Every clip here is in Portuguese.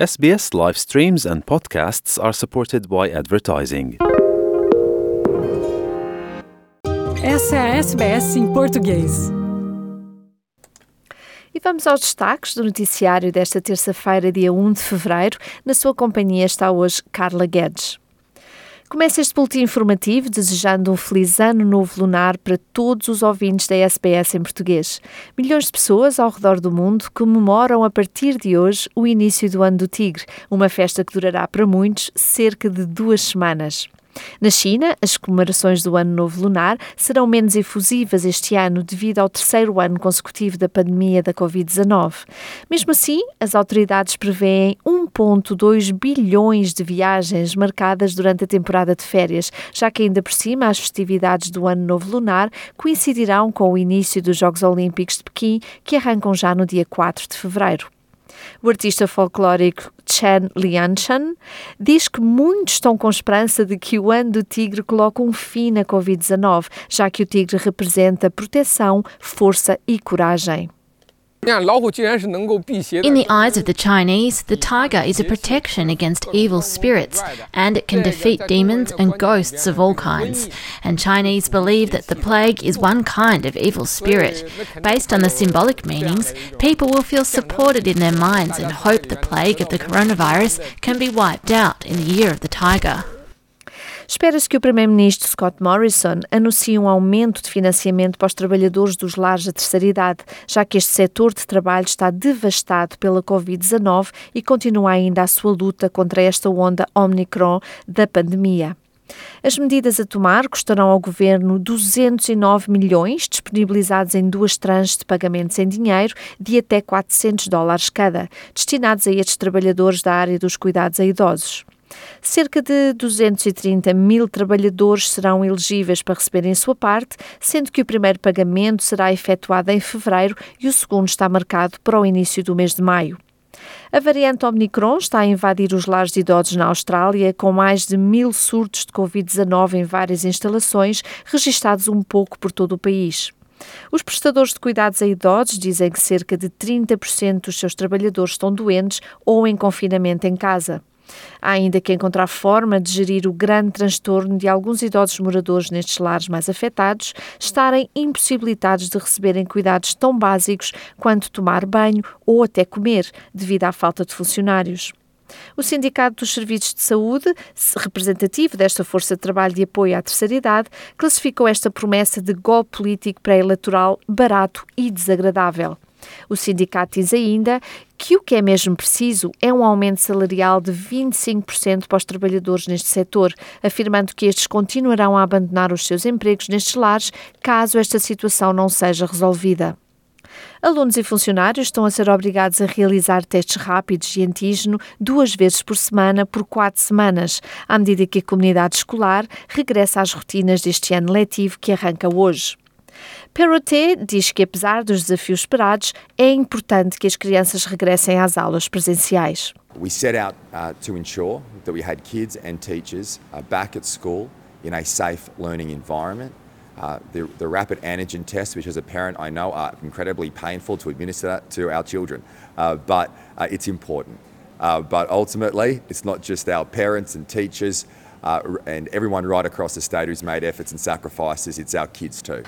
SBS live streams and podcasts are supported by advertising. Essa é a SBS em português. E vamos aos destaques do noticiário desta terça-feira, dia 1 de fevereiro. Na sua companhia está hoje Carla Guedes. Começa este boletim informativo desejando um feliz ano novo lunar para todos os ouvintes da SBS em português. Milhões de pessoas ao redor do mundo comemoram a partir de hoje o início do Ano do Tigre, uma festa que durará para muitos cerca de duas semanas. Na China, as comemorações do Ano Novo Lunar serão menos efusivas este ano devido ao terceiro ano consecutivo da pandemia da Covid-19. Mesmo assim, as autoridades prevêem 1,2 bilhões de viagens marcadas durante a temporada de férias, já que ainda por cima as festividades do Ano Novo Lunar coincidirão com o início dos Jogos Olímpicos de Pequim, que arrancam já no dia 4 de fevereiro. O artista folclórico Chen Lianchan diz que muitos estão com esperança de que o ano do tigre coloque um fim na Covid-19, já que o tigre representa proteção, força e coragem. In the eyes of the Chinese, the tiger is a protection against evil spirits and it can defeat demons and ghosts of all kinds. And Chinese believe that the plague is one kind of evil spirit. Based on the symbolic meanings, people will feel supported in their minds and hope the plague of the coronavirus can be wiped out in the year of the tiger. Espera-se que o Primeiro-Ministro Scott Morrison anuncie um aumento de financiamento para os trabalhadores dos lares da terceira idade, já que este setor de trabalho está devastado pela Covid-19 e continua ainda a sua luta contra esta onda Omicron da pandemia. As medidas a tomar custarão ao Governo 209 milhões, disponibilizados em duas tranches de pagamentos em dinheiro de até 400 dólares cada, destinados a estes trabalhadores da área dos cuidados a idosos. Cerca de 230 mil trabalhadores serão elegíveis para receberem sua parte, sendo que o primeiro pagamento será efetuado em fevereiro e o segundo está marcado para o início do mês de maio. A variante Omicron está a invadir os lares de idosos na Austrália, com mais de mil surtos de Covid-19 em várias instalações, registados um pouco por todo o país. Os prestadores de cuidados a idosos dizem que cerca de 30% dos seus trabalhadores estão doentes ou em confinamento em casa. Há ainda que encontrar forma de gerir o grande transtorno de alguns idosos moradores nestes lares mais afetados estarem impossibilitados de receberem cuidados tão básicos quanto tomar banho ou até comer, devido à falta de funcionários. O Sindicato dos Serviços de Saúde, representativo desta força de trabalho de apoio à terceira idade, classificou esta promessa de golpe político pré-eleitoral barato e desagradável. O sindicato diz ainda que o que é mesmo preciso é um aumento salarial de 25% para os trabalhadores neste setor, afirmando que estes continuarão a abandonar os seus empregos nestes lares caso esta situação não seja resolvida. Alunos e funcionários estão a ser obrigados a realizar testes rápidos de antígeno duas vezes por semana por quatro semanas, à medida que a comunidade escolar regressa às rotinas deste ano letivo que arranca hoje. Perrotet diz que, apesar dos desafios esperados, é importante que as crianças regressem às aulas presenciais. We set out uh, to ensure that we had kids and teachers uh, back at school in a safe learning environment. Uh, the, the, rapid antigen tests, which as a parent I know are incredibly painful to administer to our children, uh, but uh, it's important. Uh, but ultimately, it's not just our parents and teachers and everyone right across the state who's made efforts and sacrifices, it's our kids too.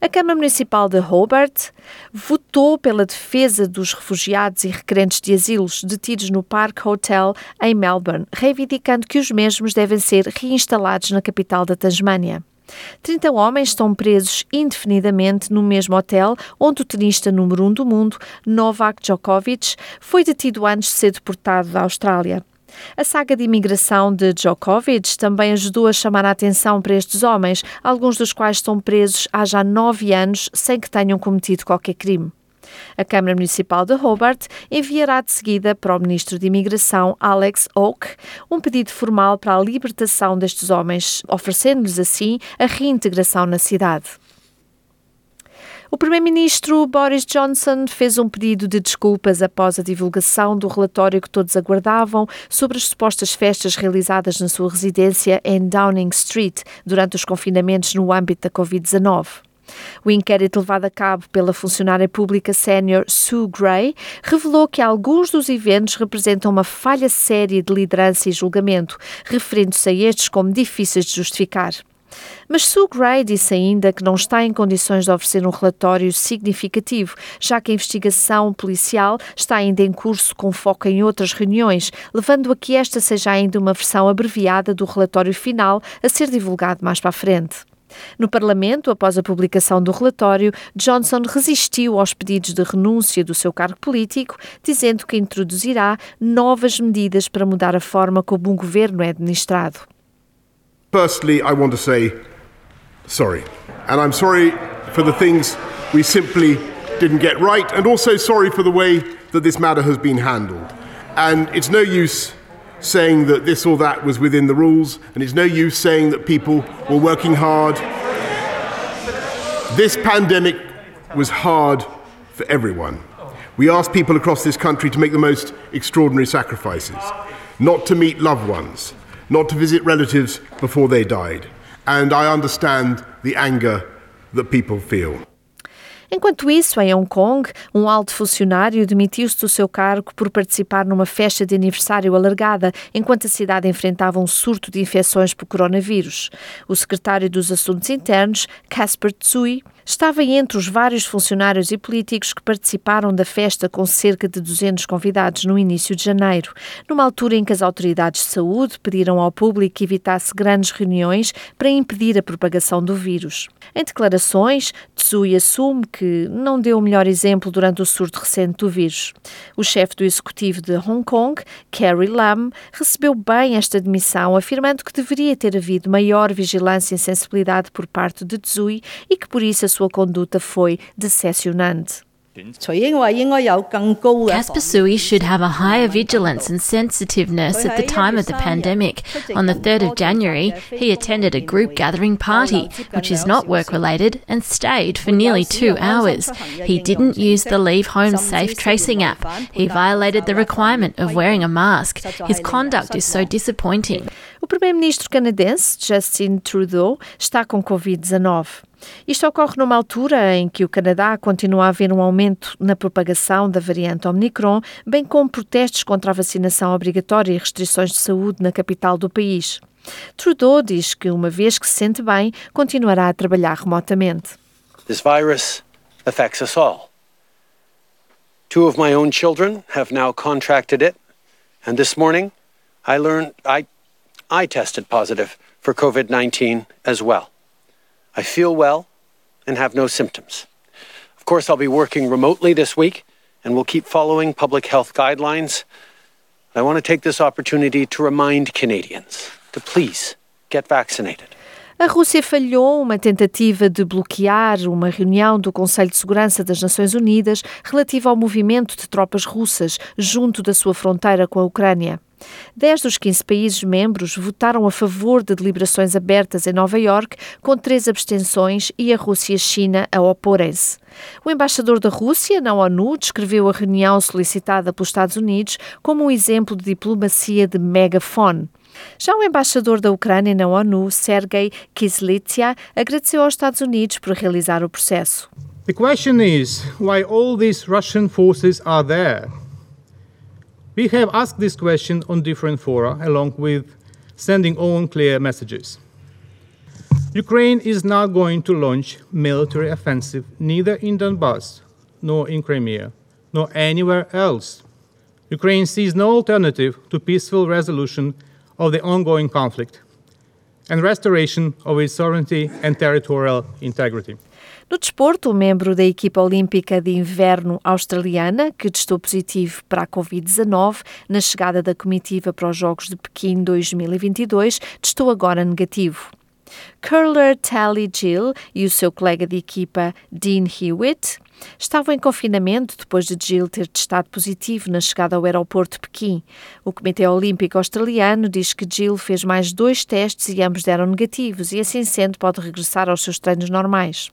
A Câmara Municipal de Hobart votou pela defesa dos refugiados e requerentes de asilos detidos no Park Hotel em Melbourne, reivindicando que os mesmos devem ser reinstalados na capital da Tasmânia. 30 homens estão presos indefinidamente no mesmo hotel onde o tenista número 1 um do mundo, Novak Djokovic, foi detido antes de ser deportado da Austrália. A saga de imigração de Djokovic também ajudou a chamar a atenção para estes homens, alguns dos quais estão presos há já nove anos sem que tenham cometido qualquer crime. A Câmara Municipal de Hobart enviará de seguida para o Ministro de Imigração, Alex Oak, um pedido formal para a libertação destes homens, oferecendo-lhes assim a reintegração na cidade. O Primeiro-Ministro Boris Johnson fez um pedido de desculpas após a divulgação do relatório que todos aguardavam sobre as supostas festas realizadas na sua residência em Downing Street durante os confinamentos no âmbito da Covid-19. O inquérito levado a cabo pela funcionária pública sénior Sue Gray revelou que alguns dos eventos representam uma falha séria de liderança e julgamento, referindo-se a estes como difíceis de justificar. Mas Sue Gray disse ainda que não está em condições de oferecer um relatório significativo, já que a investigação policial está ainda em curso com foco em outras reuniões, levando a que esta seja ainda uma versão abreviada do relatório final a ser divulgado mais para a frente. No Parlamento, após a publicação do relatório, Johnson resistiu aos pedidos de renúncia do seu cargo político, dizendo que introduzirá novas medidas para mudar a forma como o governo é administrado. Firstly, I want to say sorry. And I'm sorry for the things we simply didn't get right, and also sorry for the way that this matter has been handled. And it's no use saying that this or that was within the rules, and it's no use saying that people were working hard. This pandemic was hard for everyone. We asked people across this country to make the most extraordinary sacrifices, not to meet loved ones, not to visit relatives before they died. And I understand the anger that people feel. Enquanto isso, em Hong Kong, um alto funcionário demitiu-se do seu cargo por participar numa festa de aniversário alargada, enquanto a cidade enfrentava um surto de infecções por coronavírus. O secretário dos Assuntos Internos, Casper Tsui, estava entre os vários funcionários e políticos que participaram da festa com cerca de 200 convidados no início de janeiro, numa altura em que as autoridades de saúde pediram ao público que evitasse grandes reuniões para impedir a propagação do vírus. Em declarações, Tsui assume que não deu o melhor exemplo durante o surto recente do vírus. O chefe do executivo de Hong Kong, Carrie Lam, recebeu bem esta demissão, afirmando que deveria ter havido maior vigilância e sensibilidade por parte de Tsui e que por isso a sua conduta foi decepcionante. Casper Sui should have a higher vigilance and sensitiveness at the time of the pandemic. On the 3rd of January, he attended a group gathering party, which is not work related, and stayed for nearly two hours. He didn't use the Leave Home Safe tracing app. He violated the requirement of wearing a mask. His conduct is so disappointing. O primeiro-ministro canadense, Justin Trudeau, está com Covid-19. Isto ocorre numa altura em que o Canadá continua a haver um aumento na propagação da variante Omicron, bem como protestos contra a vacinação obrigatória e restrições de saúde na capital do país. Trudeau diz que, uma vez que se sente bem, continuará a trabalhar remotamente. This virus affects us all. Two of my own children have now contracted it, and this morning I learned I I tested positive for COVID 19 as well. I feel well and have no symptoms. Of course, I'll be working remotely this week and will keep following public health guidelines. I want to take this opportunity to remind Canadians to please get vaccinated. A Rússia falhou uma tentativa de bloquear uma reunião do Conselho de Segurança das Nações Unidas relativa ao movimento de tropas russas junto da sua fronteira com a Ucrânia. Dez dos 15 países membros votaram a favor de deliberações abertas em Nova Iorque, com três abstenções e a Rússia e a China a oporem-se. O embaixador da Rússia na ONU descreveu a reunião solicitada pelos Estados Unidos como um exemplo de diplomacia de megafone. Já o embaixador da Ucrânia na ONU, Sergei Kislytsia, agradeceu aos Estados Unidos por realizar o processo. The question is why all these Russian forces are there. We have asked this question on different fora, along with sending own clear messages. Ukraine is not going to launch military offensive neither in Donbass, nor in Crimea, nor anywhere else. Ukraine sees no alternative to peaceful resolution of the ongoing conflict and restoration of its sovereignty and territorial integrity. No desporto, o membro da equipa olímpica de inverno australiana, que testou positivo para a Covid-19 na chegada da comitiva para os Jogos de Pequim 2022, testou agora negativo. Curler Tally Gill e o seu colega de equipa Dean Hewitt estavam em confinamento depois de Gill ter testado positivo na chegada ao aeroporto de Pequim. O Comitê Olímpico Australiano diz que Gill fez mais dois testes e ambos deram negativos e, assim sendo, pode regressar aos seus treinos normais.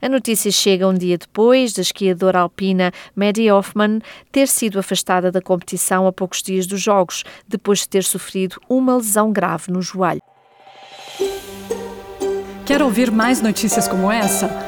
A notícia chega um dia depois da esquiadora alpina Maddie Hoffman ter sido afastada da competição a poucos dias dos Jogos, depois de ter sofrido uma lesão grave no joelho. Quer ouvir mais notícias como essa?